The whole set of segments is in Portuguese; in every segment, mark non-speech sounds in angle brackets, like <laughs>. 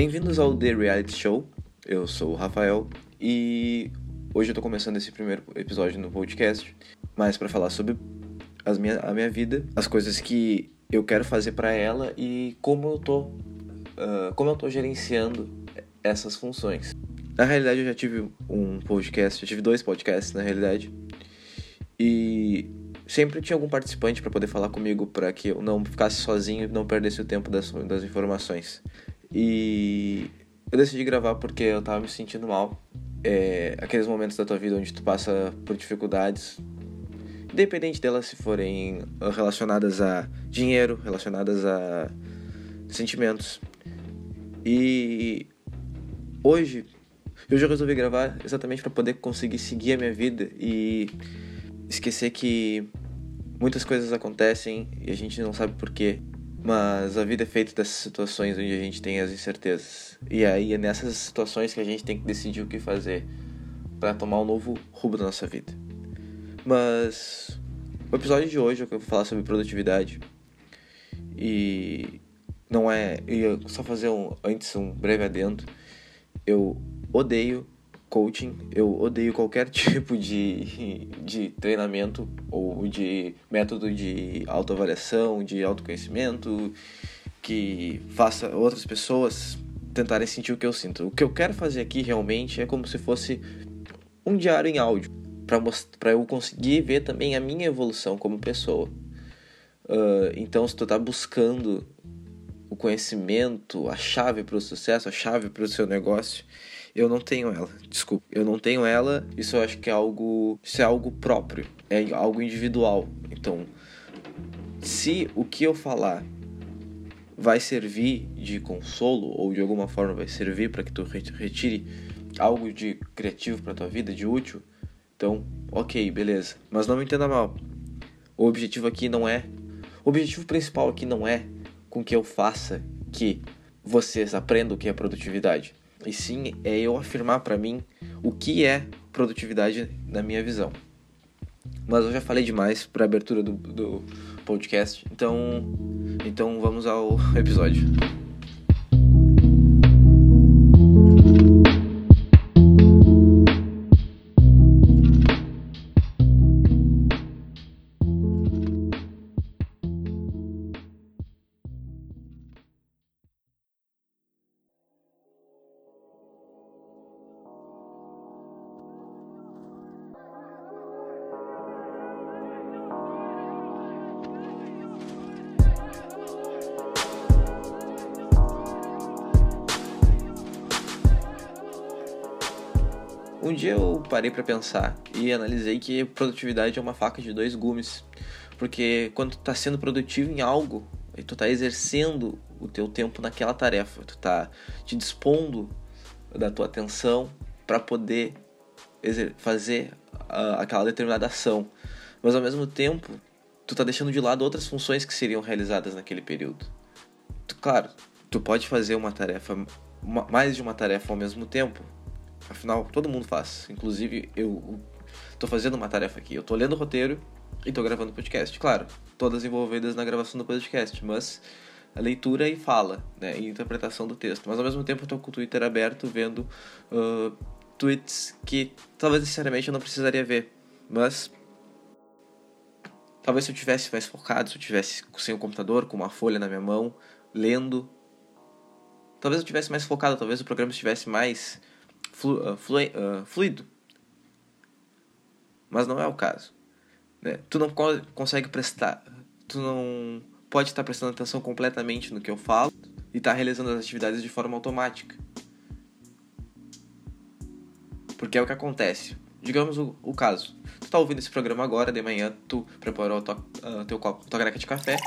Bem-vindos ao The Reality Show. Eu sou o Rafael e hoje eu tô começando esse primeiro episódio no podcast, mas para falar sobre as minha, a minha vida, as coisas que eu quero fazer para ela e como eu tô uh, como eu tô gerenciando essas funções. Na realidade eu já tive um podcast, eu tive dois podcasts na realidade. E sempre tinha algum participante para poder falar comigo para que eu não ficasse sozinho e não perdesse o tempo das, das informações. E eu decidi gravar porque eu tava me sentindo mal. É, aqueles momentos da tua vida onde tu passa por dificuldades, independente delas se forem relacionadas a dinheiro, relacionadas a sentimentos. E hoje eu já resolvi gravar exatamente para poder conseguir seguir a minha vida e esquecer que muitas coisas acontecem e a gente não sabe porquê. Mas a vida é feita dessas situações onde a gente tem as incertezas. E aí é nessas situações que a gente tem que decidir o que fazer para tomar um novo rumo da nossa vida. Mas o episódio de hoje eu vou falar sobre produtividade. E não é. Eu só fazer um, antes um breve adendo. Eu odeio coaching, eu odeio qualquer <laughs> tipo de, de treinamento ou de método de autoavaliação, de autoconhecimento que faça outras pessoas tentarem sentir o que eu sinto. O que eu quero fazer aqui realmente é como se fosse um diário em áudio para eu conseguir ver também a minha evolução como pessoa. Uh, então, se tu tá buscando o conhecimento, a chave para o sucesso, a chave para o seu negócio, eu não tenho ela. Desculpa, eu não tenho ela. Isso eu acho que é algo, isso é algo próprio, é algo individual. Então, se o que eu falar vai servir de consolo ou de alguma forma vai servir para que tu retire algo de criativo para tua vida, de útil, então, OK, beleza. Mas não me entenda mal. O objetivo aqui não é o objetivo principal aqui não é com que eu faça que vocês aprendam o que é produtividade. E sim é eu afirmar para mim o que é produtividade na minha visão. Mas eu já falei demais para abertura do, do podcast, então, então vamos ao episódio. Um dia eu parei para pensar e analisei que produtividade é uma faca de dois gumes. Porque quando tu tá sendo produtivo em algo, e tu tá exercendo o teu tempo naquela tarefa, tu tá te dispondo da tua atenção para poder fazer uh, aquela determinada ação. Mas ao mesmo tempo, tu tá deixando de lado outras funções que seriam realizadas naquele período. Tu, claro, tu pode fazer uma tarefa, mais de uma tarefa ao mesmo tempo, Afinal, todo mundo faz. Inclusive, eu tô fazendo uma tarefa aqui. Eu tô lendo o roteiro e tô gravando podcast. Claro, todas envolvidas na gravação do podcast, mas a leitura e fala, né? E interpretação do texto. Mas ao mesmo tempo eu tô com o Twitter aberto vendo uh, tweets que talvez necessariamente eu não precisaria ver. Mas talvez se eu tivesse mais focado, se eu tivesse sem o computador, com uma folha na minha mão, lendo, talvez eu tivesse mais focado, talvez o programa estivesse mais flu, uh, flu, uh, fluido. Mas não é o caso. Né? Tu não co consegue prestar. Tu não pode estar prestando atenção completamente no que eu falo e estar tá realizando as atividades de forma automática. Porque é o que acontece. Digamos o, o caso. Tu está ouvindo esse programa agora, de manhã tu preparou tua, uh, teu copo, tua caneca de café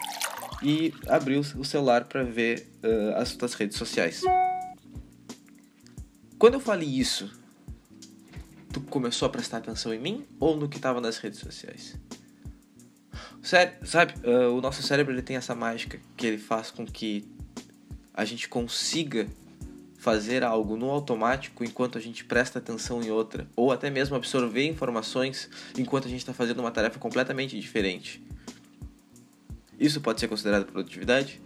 e abriu o celular para ver uh, as tuas redes sociais. Quando eu falei isso, tu começou a prestar atenção em mim ou no que estava nas redes sociais? Sério, sabe, uh, o nosso cérebro ele tem essa mágica que ele faz com que a gente consiga fazer algo no automático enquanto a gente presta atenção em outra, ou até mesmo absorver informações enquanto a gente está fazendo uma tarefa completamente diferente. Isso pode ser considerado produtividade?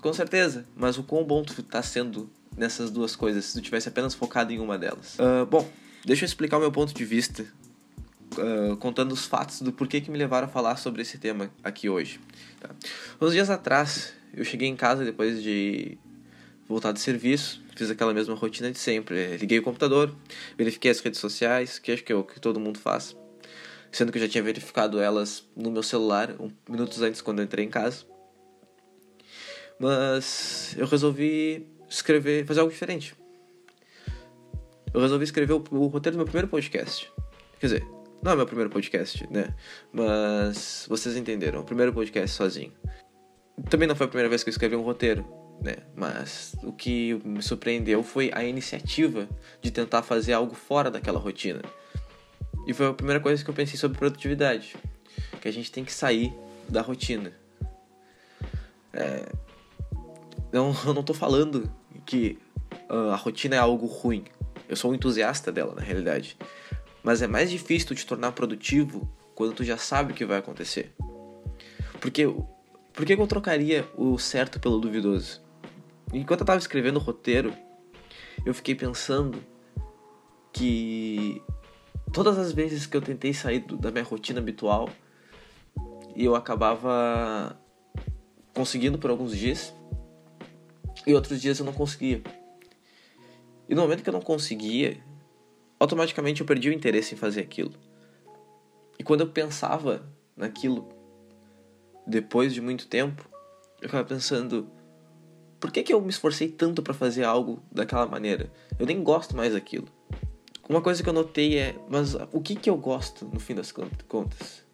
Com certeza, mas o quão bom tu tá sendo nessas duas coisas se tu tivesse apenas focado em uma delas? Uh, bom, deixa eu explicar o meu ponto de vista, uh, contando os fatos do porquê que me levaram a falar sobre esse tema aqui hoje. Tá? Uns dias atrás, eu cheguei em casa depois de voltar de serviço, fiz aquela mesma rotina de sempre. Liguei o computador, verifiquei as redes sociais, que acho que é o que todo mundo faz. Sendo que eu já tinha verificado elas no meu celular um, minutos antes quando eu entrei em casa. Mas eu resolvi escrever, fazer algo diferente. Eu resolvi escrever o, o roteiro do meu primeiro podcast. Quer dizer, não é meu primeiro podcast, né? Mas vocês entenderam, o primeiro podcast sozinho. Também não foi a primeira vez que eu escrevi um roteiro, né? Mas o que me surpreendeu foi a iniciativa de tentar fazer algo fora daquela rotina. E foi a primeira coisa que eu pensei sobre produtividade, que a gente tem que sair da rotina. É... Não, <laughs> eu não tô falando que uh, a rotina é algo ruim. Eu sou um entusiasta dela, na realidade. Mas é mais difícil te tornar produtivo quando tu já sabe o que vai acontecer. Porque por que eu trocaria o certo pelo duvidoso? Enquanto eu tava escrevendo o roteiro, eu fiquei pensando que todas as vezes que eu tentei sair da minha rotina habitual eu acabava conseguindo por alguns dias e outros dias eu não conseguia. E no momento que eu não conseguia, automaticamente eu perdi o interesse em fazer aquilo. E quando eu pensava naquilo depois de muito tempo, eu ficava pensando: por que, que eu me esforcei tanto para fazer algo daquela maneira? Eu nem gosto mais daquilo. Uma coisa que eu notei é: mas o que, que eu gosto no fim das contas?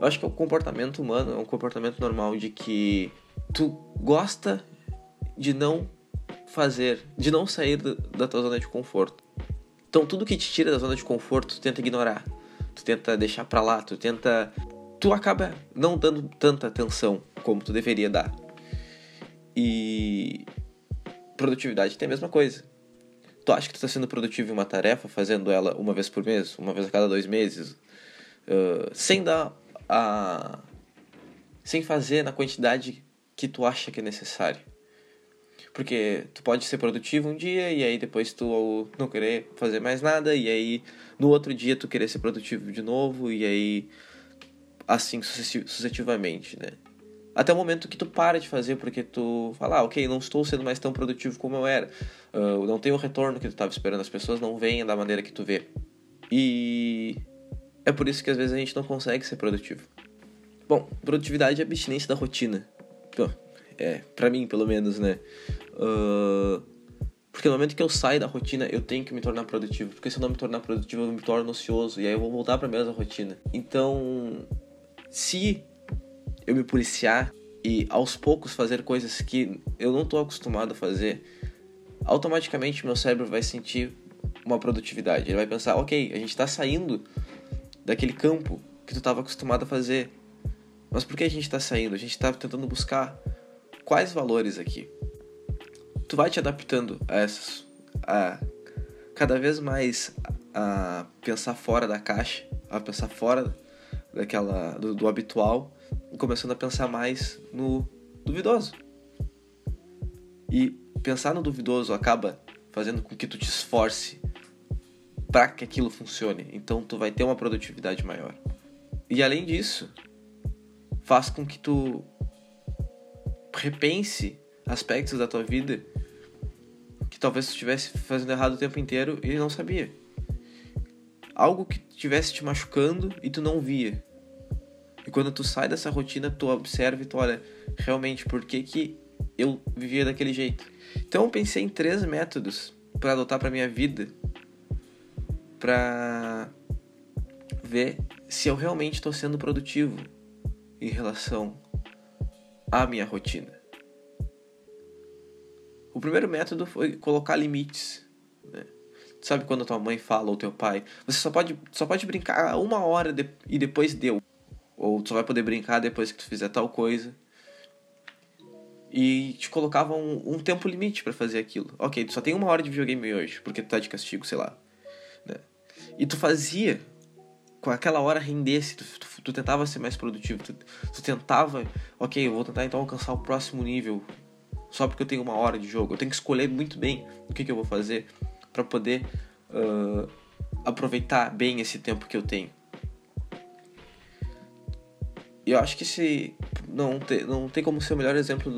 Eu acho que é o comportamento humano, é um comportamento normal de que tu gosta de não fazer, de não sair da tua zona de conforto. Então tudo que te tira da zona de conforto, tu tenta ignorar. Tu tenta deixar pra lá, tu tenta tu acaba não dando tanta atenção como tu deveria dar. E produtividade tem a mesma coisa. Tu acha que tu está sendo produtivo em uma tarefa, fazendo ela uma vez por mês, uma vez a cada dois meses, uh, sem dar a. sem fazer na quantidade que tu acha que é necessário. Porque tu pode ser produtivo um dia e aí depois tu não querer fazer mais nada, e aí no outro dia tu querer ser produtivo de novo, e aí assim sucessivamente, né? Até o momento que tu para de fazer porque tu fala, ah, ok, não estou sendo mais tão produtivo como eu era, uh, não tenho o retorno que tu estava esperando, as pessoas não vêm da maneira que tu vê. E é por isso que às vezes a gente não consegue ser produtivo. Bom, produtividade é abstinência da rotina. É, pra mim, pelo menos, né? Porque no momento que eu saio da rotina, eu tenho que me tornar produtivo. Porque se eu não me tornar produtivo, eu me torno ocioso. E aí eu vou voltar pra mesma rotina. Então, se eu me policiar e aos poucos fazer coisas que eu não estou acostumado a fazer, automaticamente meu cérebro vai sentir uma produtividade. Ele vai pensar, ok, a gente está saindo daquele campo que tu estava acostumado a fazer. Mas por que a gente está saindo? A gente está tentando buscar quais valores aqui. Tu vai te adaptando a essas, a cada vez mais a pensar fora da caixa, a pensar fora daquela do, do habitual começando a pensar mais no duvidoso. E pensar no duvidoso acaba fazendo com que tu te esforce para que aquilo funcione. Então tu vai ter uma produtividade maior. E além disso, faz com que tu repense aspectos da tua vida talvez estivesse fazendo errado o tempo inteiro e não sabia. Algo que estivesse te machucando e tu não via. E quando tu sai dessa rotina, tu observa e tu olha, realmente, por que, que eu vivia daquele jeito? Então eu pensei em três métodos para adotar para minha vida para ver se eu realmente estou sendo produtivo em relação à minha rotina. O primeiro método foi colocar limites. Né? Sabe quando tua mãe fala ou teu pai, você só pode, só pode brincar uma hora de, e depois deu. Ou só vai poder brincar depois que tu fizer tal coisa. E te colocava um, um tempo limite para fazer aquilo. Ok, tu só tem uma hora de videogame hoje, porque tu tá de castigo, sei lá. Né? E tu fazia com aquela hora rendesse, tu, tu, tu tentava ser mais produtivo, tu, tu, tentava, ok, eu vou tentar então alcançar o próximo nível só porque eu tenho uma hora de jogo. Eu tenho que escolher muito bem o que, que eu vou fazer para poder uh, aproveitar bem esse tempo que eu tenho. E eu acho que se não tem, não tem como ser o melhor exemplo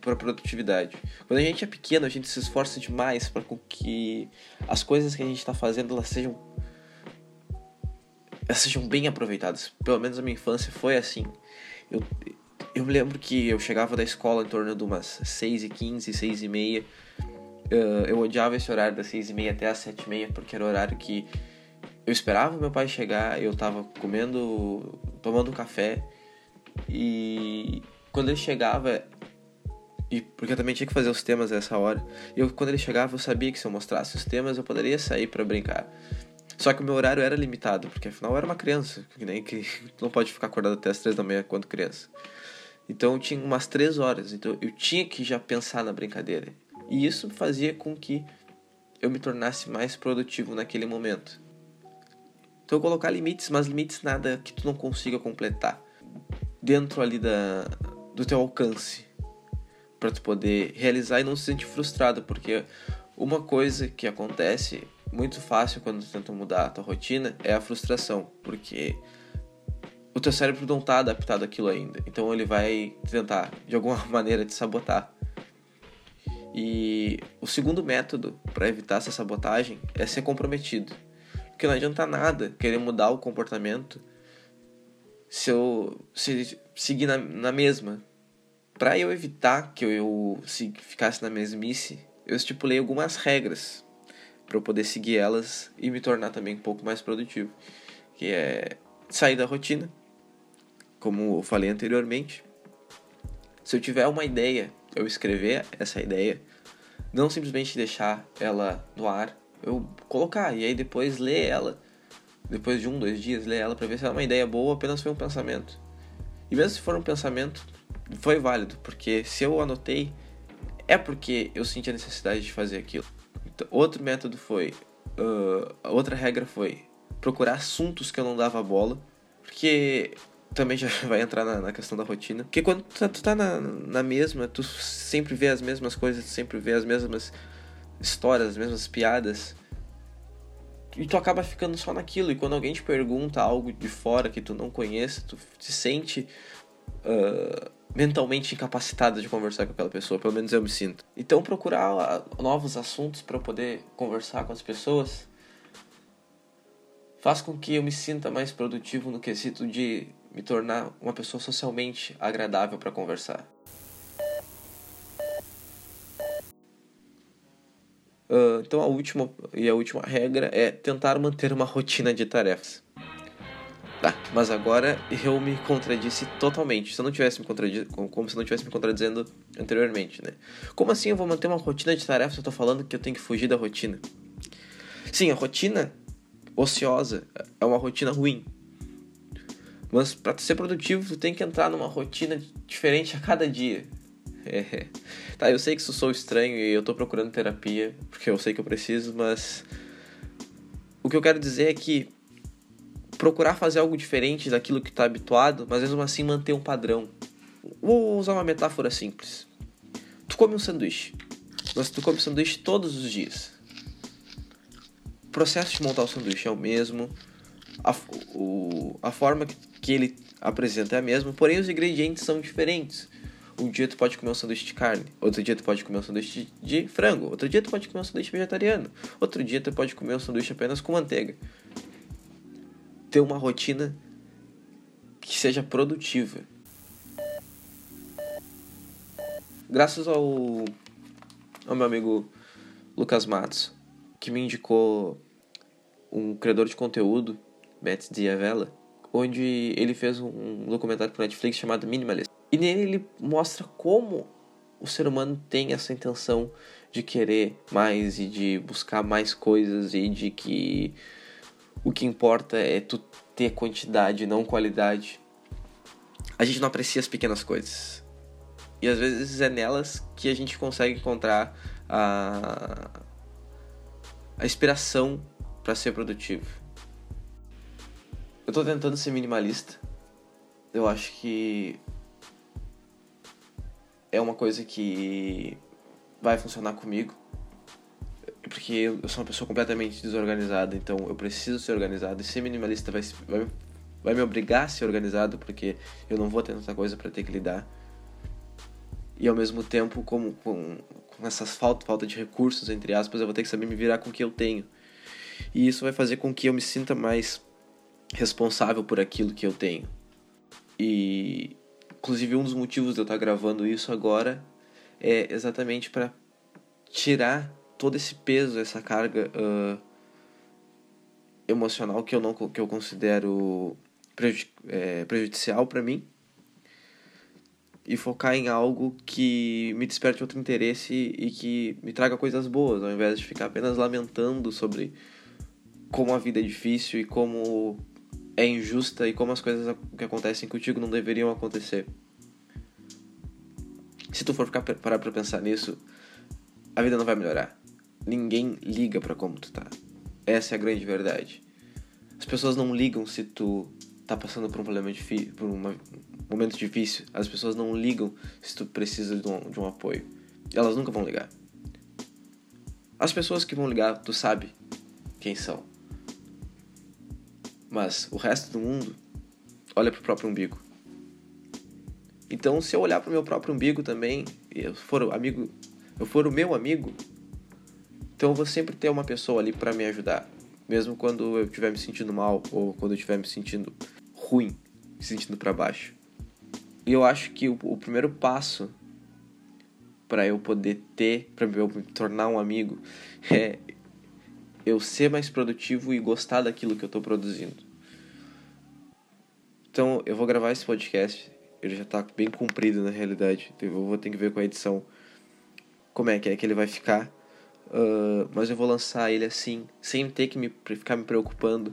para produtividade. Quando a gente é pequeno, a gente se esforça demais para que as coisas que a gente está fazendo elas sejam elas sejam bem aproveitadas. Pelo menos a minha infância foi assim. Eu, eu me lembro que eu chegava da escola em torno de umas 6 e 15, 6 e meia. Uh, eu odiava esse horário das 6 e meia até as 7 e meia, porque era o horário que eu esperava meu pai chegar, eu tava comendo, tomando café, e quando ele chegava, e porque eu também tinha que fazer os temas nessa hora, eu, quando ele chegava eu sabia que se eu mostrasse os temas eu poderia sair para brincar. Só que o meu horário era limitado, porque afinal eu era uma criança, que nem que não pode ficar acordado até as três da manhã quando criança. Então eu tinha umas três horas, então eu tinha que já pensar na brincadeira. E isso fazia com que eu me tornasse mais produtivo naquele momento. Então colocar limites, mas limites nada que tu não consiga completar. Dentro ali da, do teu alcance. para tu poder realizar e não se sentir frustrado, porque uma coisa que acontece muito fácil quando tu tenta mudar a tua rotina é a frustração, porque o teu cérebro não está adaptado àquilo ainda. Então ele vai tentar, de alguma <laughs> maneira, te sabotar. E o segundo método para evitar essa sabotagem é ser comprometido. Porque não adianta nada querer mudar o comportamento se eu se seguir na, na mesma. Para eu evitar que eu, eu se, ficasse na mesmice, eu estipulei algumas regras para eu poder seguir elas e me tornar também um pouco mais produtivo. Que é sair da rotina, como eu falei anteriormente. Se eu tiver uma ideia, eu escrever essa ideia, não simplesmente deixar ela no ar, eu colocar e aí depois ler ela, depois de um, dois dias, ler ela para ver se é uma ideia boa ou apenas foi um pensamento. E mesmo se for um pensamento, foi válido, porque se eu anotei, é porque eu senti a necessidade de fazer aquilo. Então, outro método foi, uh, outra regra foi procurar assuntos que eu não dava bola, porque também já <laughs> vai entrar na, na, questão da rotina. Porque quando tu, tá, tu tá na, na mesma, tu sempre vê as mesmas coisas, tu sempre vê as mesmas histórias, as mesmas piadas. E tu acaba ficando só naquilo. E quando alguém te pergunta algo de fora que tu não conhece, tu te sente uh, mentalmente incapacitado de conversar com aquela pessoa. Pelo menos eu me sinto. Então procurar novos assuntos para poder conversar com as pessoas faz com que eu me sinta mais produtivo no quesito de me tornar uma pessoa socialmente agradável para conversar. Uh, então a última e a última regra é tentar manter uma rotina de tarefas. Tá, mas agora eu me contradisse totalmente. Se eu não tivesse me contradizendo, como se eu não tivesse me contradizendo anteriormente, né? Como assim eu vou manter uma rotina de tarefas? Eu tô falando que eu tenho que fugir da rotina. Sim, a rotina ociosa é uma rotina ruim. Mas para ser produtivo, tu tem que entrar numa rotina diferente a cada dia. <laughs> É. Tá, eu sei que isso sou estranho e eu tô procurando terapia, porque eu sei que eu preciso, mas o que eu quero dizer é que procurar fazer algo diferente daquilo que tá habituado, mas mesmo assim manter um padrão. Vou usar uma metáfora simples. Tu come um sanduíche, mas tu come sanduíche todos os dias. O processo de montar o sanduíche é o mesmo, a, o, a forma que, que ele apresenta é a mesma, porém os ingredientes são diferentes. Um dia tu pode comer um sanduíche de carne, outro dia tu pode comer um sanduíche de, frango, outro dia tu pode comer um sanduíche vegetariano, outro dia tu pode comer um sanduíche apenas com manteiga. Ter uma rotina que seja produtiva. Graças ao, ao meu amigo Lucas Matos, que me indicou um criador de conteúdo Matt Diavela, onde ele fez um documentário para Netflix chamado Minimalist. E nele ele mostra como o ser humano tem essa intenção de querer mais e de buscar mais coisas e de que o que importa é tu ter quantidade, não qualidade. A gente não aprecia as pequenas coisas. E às vezes é nelas que a gente consegue encontrar a, a inspiração para ser produtivo. Eu tô tentando ser minimalista. Eu acho que é uma coisa que vai funcionar comigo. Porque eu sou uma pessoa completamente desorganizada, então eu preciso ser organizado. E ser minimalista vai, vai, vai me obrigar a ser organizado, porque eu não vou ter tanta coisa para ter que lidar. E ao mesmo tempo, como, com, com essas falta, falta de recursos, entre aspas, eu vou ter que saber me virar com o que eu tenho. E isso vai fazer com que eu me sinta mais responsável por aquilo que eu tenho. E inclusive um dos motivos de eu estar gravando isso agora é exatamente para tirar todo esse peso, essa carga uh, emocional que eu não que eu considero é, prejudicial para mim e focar em algo que me desperte outro interesse e que me traga coisas boas, ao invés de ficar apenas lamentando sobre como a vida é difícil e como é injusta e como as coisas que acontecem contigo não deveriam acontecer. Se tu for ficar parar pra pensar nisso, a vida não vai melhorar. Ninguém liga para como tu tá. Essa é a grande verdade. As pessoas não ligam se tu tá passando por um problema difícil, por um momento difícil. As pessoas não ligam se tu precisa de um, de um apoio. Elas nunca vão ligar. As pessoas que vão ligar, tu sabe quem são. Mas o resto do mundo olha pro próprio umbigo. Então, se eu olhar pro meu próprio umbigo também, eu for amigo, eu for o meu amigo, então eu vou sempre ter uma pessoa ali para me ajudar, mesmo quando eu estiver me sentindo mal ou quando eu estiver me sentindo ruim, me sentindo para baixo. E eu acho que o, o primeiro passo para eu poder ter, para eu me tornar um amigo, <laughs> é eu ser mais produtivo e gostar daquilo que eu estou produzindo. Então, eu vou gravar esse podcast. Ele já está bem comprido na realidade. Eu vou ter que ver com a edição como é que é que ele vai ficar. Uh, mas eu vou lançar ele assim, sem ter que me, ficar me preocupando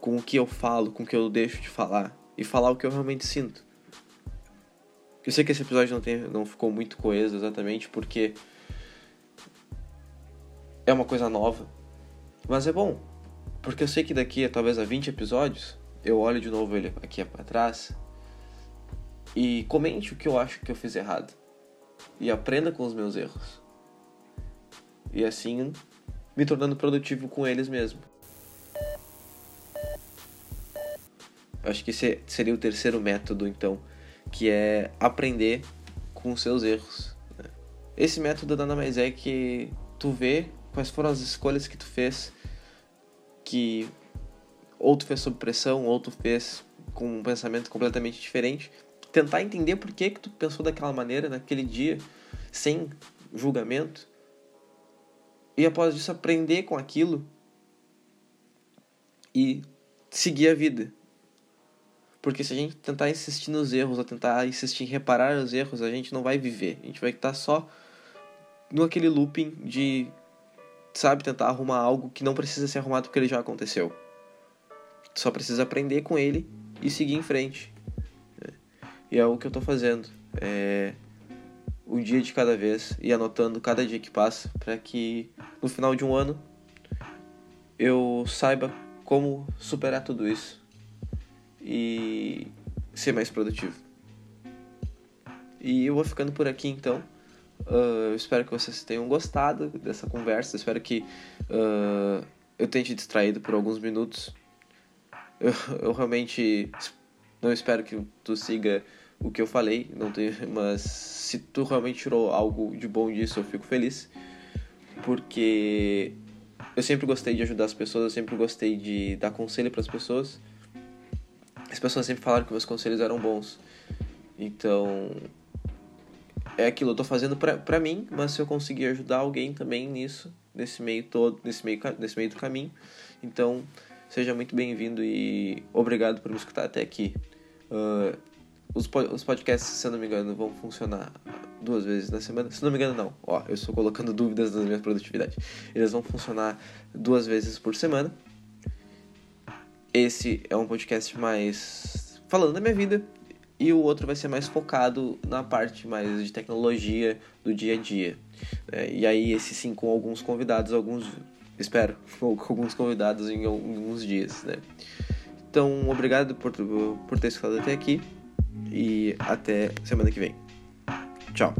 com o que eu falo, com o que eu deixo de falar. E falar o que eu realmente sinto. Eu sei que esse episódio não, tem, não ficou muito coeso exatamente porque é uma coisa nova. Mas é bom, porque eu sei que daqui talvez a 20 episódios eu olho de novo ele aqui atrás e comente o que eu acho que eu fiz errado e aprenda com os meus erros. E assim me tornando produtivo com eles mesmo. Acho que esse seria o terceiro método, então, que é aprender com seus erros. Né? Esse método nada mais é que tu vê quais foram as escolhas que tu fez que ou tu fez sob pressão, ou tu fez com um pensamento completamente diferente. Tentar entender por que, que tu pensou daquela maneira naquele dia, sem julgamento. E após isso aprender com aquilo e seguir a vida. Porque se a gente tentar insistir nos erros, ou tentar insistir em reparar os erros, a gente não vai viver. A gente vai estar só no aquele looping de, sabe, tentar arrumar algo que não precisa ser arrumado porque ele já aconteceu. Só precisa aprender com ele e seguir em frente. E é o que eu estou fazendo. É um dia de cada vez e anotando cada dia que passa para que no final de um ano eu saiba como superar tudo isso e ser mais produtivo. E eu vou ficando por aqui então. Uh, eu espero que vocês tenham gostado dessa conversa. Eu espero que uh, eu tenha te distraído por alguns minutos eu, eu realmente não espero que tu siga o que eu falei, não tem, mas se tu realmente tirou algo de bom disso, eu fico feliz, porque eu sempre gostei de ajudar as pessoas, eu sempre gostei de dar conselho para as pessoas. As pessoas sempre falaram que meus conselhos eram bons. Então, é aquilo, eu tô fazendo pra, pra mim, mas se eu conseguir ajudar alguém também nisso, nesse meio todo, nesse meio, nesse meio do caminho, então Seja muito bem-vindo e obrigado por me escutar até aqui. Uh, os, os podcasts, se eu não me engano, vão funcionar duas vezes na semana. Se não me engano, não. Ó, eu estou colocando <laughs> dúvidas nas minhas produtividades. Eles vão funcionar duas vezes por semana. Esse é um podcast mais falando da minha vida e o outro vai ser mais focado na parte mais de tecnologia do dia a dia. É, e aí esse sim com alguns convidados, alguns espero, <laughs> com alguns convidados em alguns dias, né? Então, obrigado por, por ter escutado até aqui e até semana que vem. Tchau.